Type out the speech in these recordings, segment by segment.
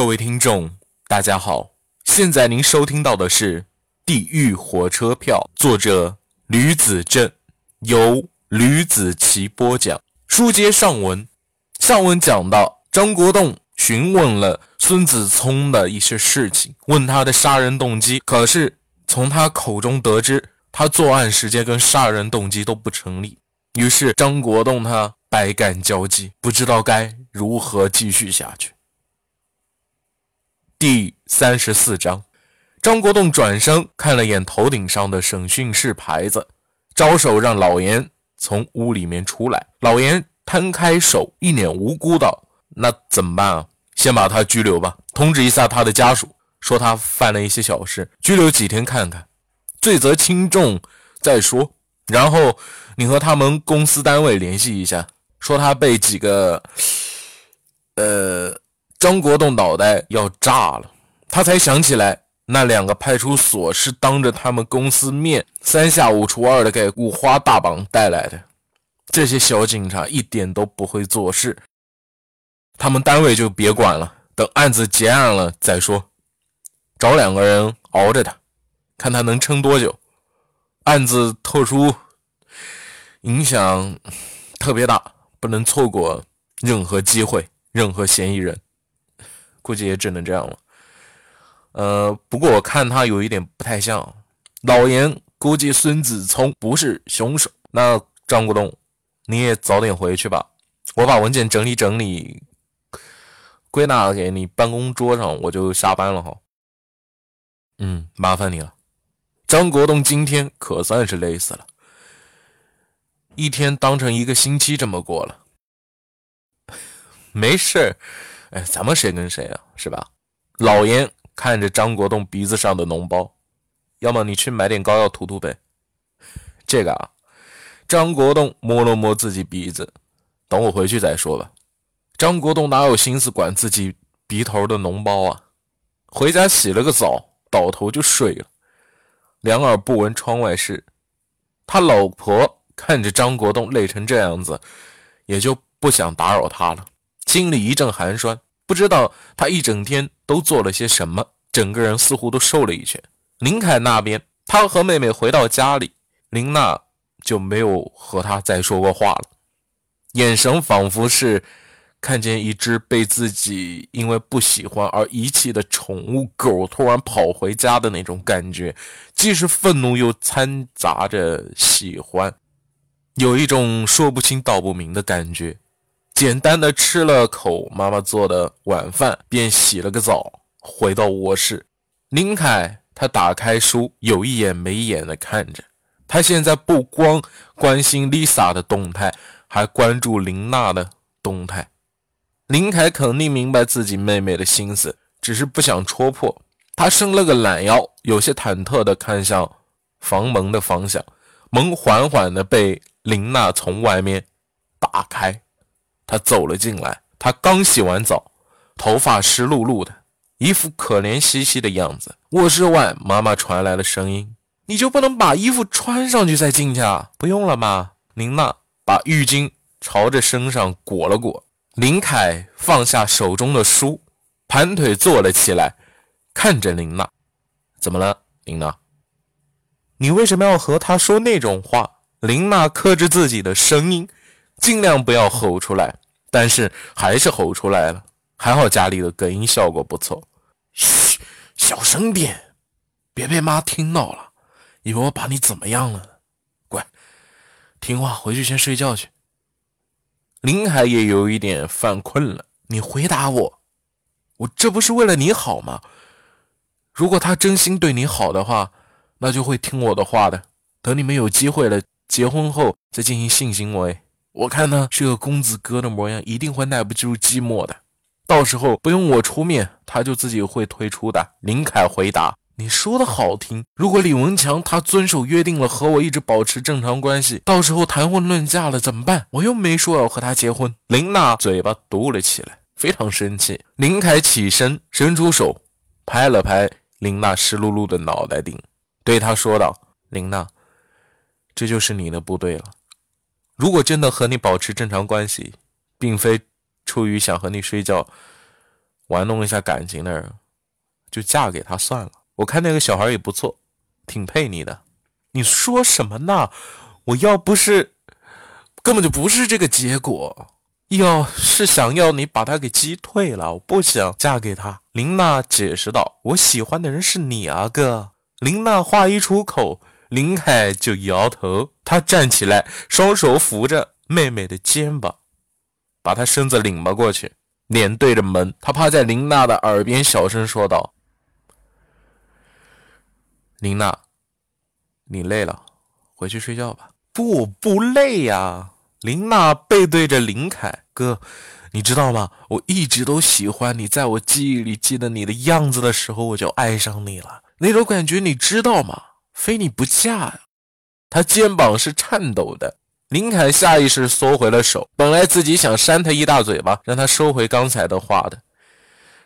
各位听众，大家好，现在您收听到的是《地狱火车票》，作者吕子正，由吕子奇播讲。书接上文，上文讲到张国栋询问了孙子聪的一些事情，问他的杀人动机，可是从他口中得知，他作案时间跟杀人动机都不成立。于是张国栋他百感交集，不知道该如何继续下去。第三十四章，张国栋转身看了眼头顶上的审讯室牌子，招手让老严从屋里面出来。老严摊开手，一脸无辜道：“那怎么办啊？先把他拘留吧，通知一下他的家属，说他犯了一些小事，拘留几天看看，罪责轻重再说。然后你和他们公司单位联系一下，说他被几个……呃。”张国栋脑袋要炸了，他才想起来，那两个派出所是当着他们公司面三下五除二的给五花大绑带来的。这些小警察一点都不会做事，他们单位就别管了，等案子结案了再说。找两个人熬着他，看他能撑多久。案子特殊，影响特别大，不能错过任何机会，任何嫌疑人。估计也只能这样了。呃，不过我看他有一点不太像。老严估计孙子聪不是凶手。那张国栋，你也早点回去吧。我把文件整理整理，归纳给你办公桌上，我就下班了哈。嗯，麻烦你了。张国栋今天可算是累死了，一天当成一个星期这么过了。没事。哎，咱们谁跟谁啊？是吧？老严看着张国栋鼻子上的脓包，要么你去买点膏药涂涂呗。这个啊，张国栋摸了摸自己鼻子，等我回去再说吧。张国栋哪有心思管自己鼻头的脓包啊？回家洗了个澡，倒头就睡了，两耳不闻窗外事。他老婆看着张国栋累成这样子，也就不想打扰他了。心里一阵寒酸，不知道他一整天都做了些什么，整个人似乎都瘦了一圈。林凯那边，他和妹妹回到家里，林娜就没有和他再说过话了，眼神仿佛是看见一只被自己因为不喜欢而遗弃的宠物狗突然跑回家的那种感觉，既是愤怒又掺杂着喜欢，有一种说不清道不明的感觉。简单的吃了口妈妈做的晚饭，便洗了个澡，回到卧室。林凯他打开书，有一眼没一眼的看着。他现在不光关心 Lisa 的动态，还关注林娜的动态。林凯肯定明白自己妹妹的心思，只是不想戳破。他伸了个懒腰，有些忐忑的看向房门的方向。门缓缓的被林娜从外面打开。他走了进来，他刚洗完澡，头发湿漉漉的，一副可怜兮兮的样子。卧室外，妈妈传来了声音：“你就不能把衣服穿上去再进去啊？”“不用了，妈。”林娜把浴巾朝着身上裹了裹。林凯放下手中的书，盘腿坐了起来，看着林娜：“怎么了，林娜？你为什么要和他说那种话？”林娜克制自己的声音。尽量不要吼出来，但是还是吼出来了。还好家里的隔音效果不错。嘘，小声点，别被妈听到了，以为我把你怎么样了。乖，听话，回去先睡觉去。林海也有一点犯困了。你回答我，我这不是为了你好吗？如果他真心对你好的话，那就会听我的话的。等你们有机会了，结婚后再进行性行为。我看呢是个公子哥的模样，一定会耐不住寂寞的。到时候不用我出面，他就自己会退出的。林凯回答：“你说的好听。如果李文强他遵守约定了，和我一直保持正常关系，到时候谈婚论嫁了怎么办？我又没说要和他结婚。”林娜嘴巴嘟了起来，非常生气。林凯起身，伸出手拍了拍林娜湿漉漉的脑袋顶，对她说道：“林娜，这就是你的不对了。”如果真的和你保持正常关系，并非出于想和你睡觉，玩弄一下感情的人，就嫁给他算了。我看那个小孩也不错，挺配你的。你说什么呢？我要不是，根本就不是这个结果。要是想要你把他给击退了，我不想嫁给他。林娜解释道：“我喜欢的人是你啊，哥。”林娜话一出口，林凯就摇头。他站起来，双手扶着妹妹的肩膀，把她身子拧了过去，脸对着门。他趴在林娜的耳边小声说道：“林娜，你累了，回去睡觉吧。”“不，不累呀。”林娜背对着林凯哥，你知道吗？我一直都喜欢你，在我记忆里记得你的样子的时候，我就爱上你了。那种感觉你知道吗？非你不嫁呀！他肩膀是颤抖的。林凯下意识缩回了手，本来自己想扇他一大嘴巴，让他收回刚才的话的。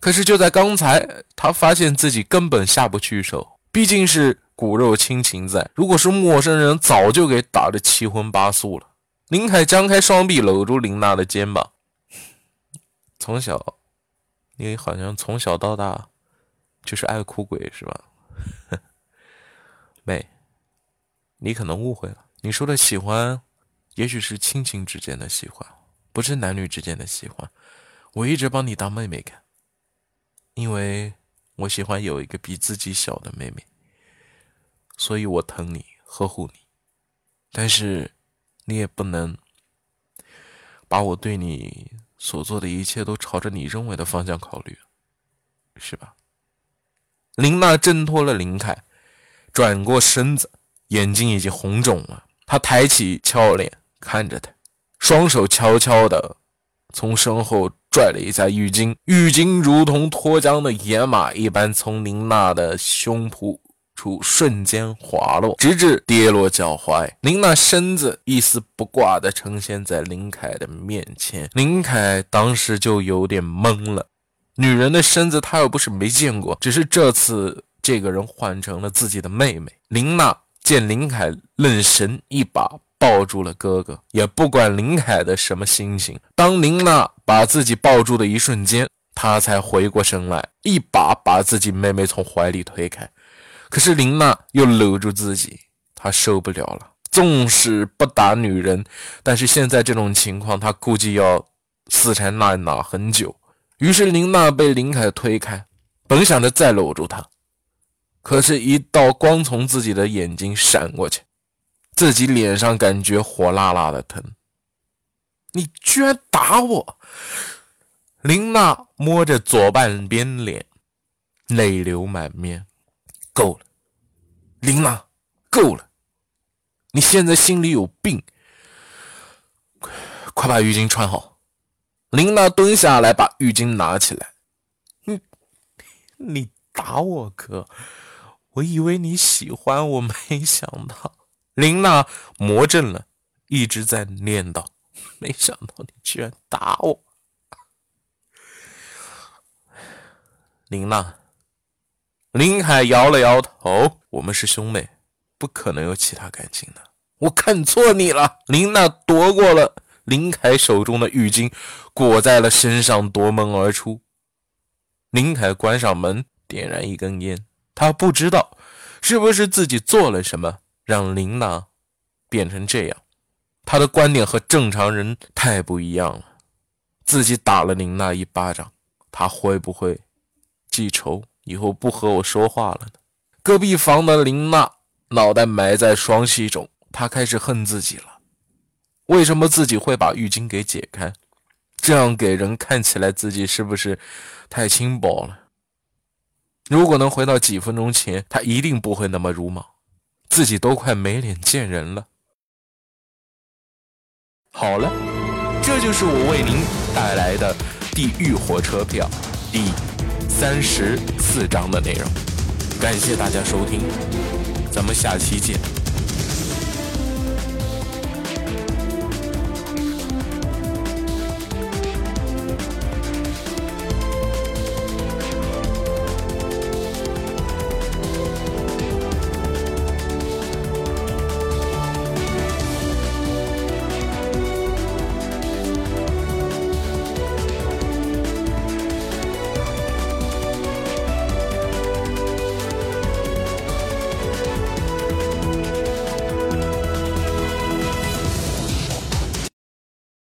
可是就在刚才，他发现自己根本下不去手，毕竟是骨肉亲情在。如果是陌生人，早就给打得七荤八素了。林凯张开双臂搂住林娜的肩膀。从小，你好像从小到大就是爱哭鬼是吧？妹，你可能误会了。你说的喜欢，也许是亲情之间的喜欢，不是男女之间的喜欢。我一直把你当妹妹看，因为我喜欢有一个比自己小的妹妹，所以我疼你，呵护你。但是。你也不能把我对你所做的一切都朝着你认为的方向考虑，是吧？林娜挣脱了林凯，转过身子，眼睛已经红肿了。他抬起俏脸看着他，双手悄悄地从身后拽了一下浴巾，浴巾如同脱缰的野马一般从林娜的胸脯。处瞬间滑落，直至跌落脚踝。林娜身子一丝不挂地呈现在林凯的面前，林凯当时就有点懵了。女人的身子他又不是没见过，只是这次这个人换成了自己的妹妹。林娜见林凯愣神，一把抱住了哥哥，也不管林凯的什么心情。当林娜把自己抱住的一瞬间，他才回过神来，一把把自己妹妹从怀里推开。可是林娜又搂住自己，她受不了了。纵使不打女人，但是现在这种情况，她估计要死缠烂打很久。于是林娜被林凯推开，本想着再搂住他，可是，一道光从自己的眼睛闪过去，自己脸上感觉火辣辣的疼。你居然打我！林娜摸着左半边脸，泪流满面。够了，琳娜，够了！你现在心里有病，快把浴巾穿好。琳娜蹲下来，把浴巾拿起来。你，你打我哥？我以为你喜欢我，没想到。琳娜魔怔了，一直在念叨：没想到你居然打我，琳娜。林海摇了摇头：“我们是兄妹，不可能有其他感情的。我看错你了。”林娜夺过了林凯手中的浴巾，裹在了身上，夺门而出。林凯关上门，点燃一根烟。他不知道是不是自己做了什么，让林娜变成这样。他的观点和正常人太不一样了。自己打了林娜一巴掌，他会不会记仇？以后不和我说话了呢。隔壁房的林娜脑袋埋在双膝中，她开始恨自己了。为什么自己会把浴巾给解开？这样给人看起来自己是不是太轻薄了？如果能回到几分钟前，他一定不会那么鲁莽。自己都快没脸见人了。好了，这就是我为您带来的《地狱火车票》第。三十四章的内容，感谢大家收听，咱们下期见。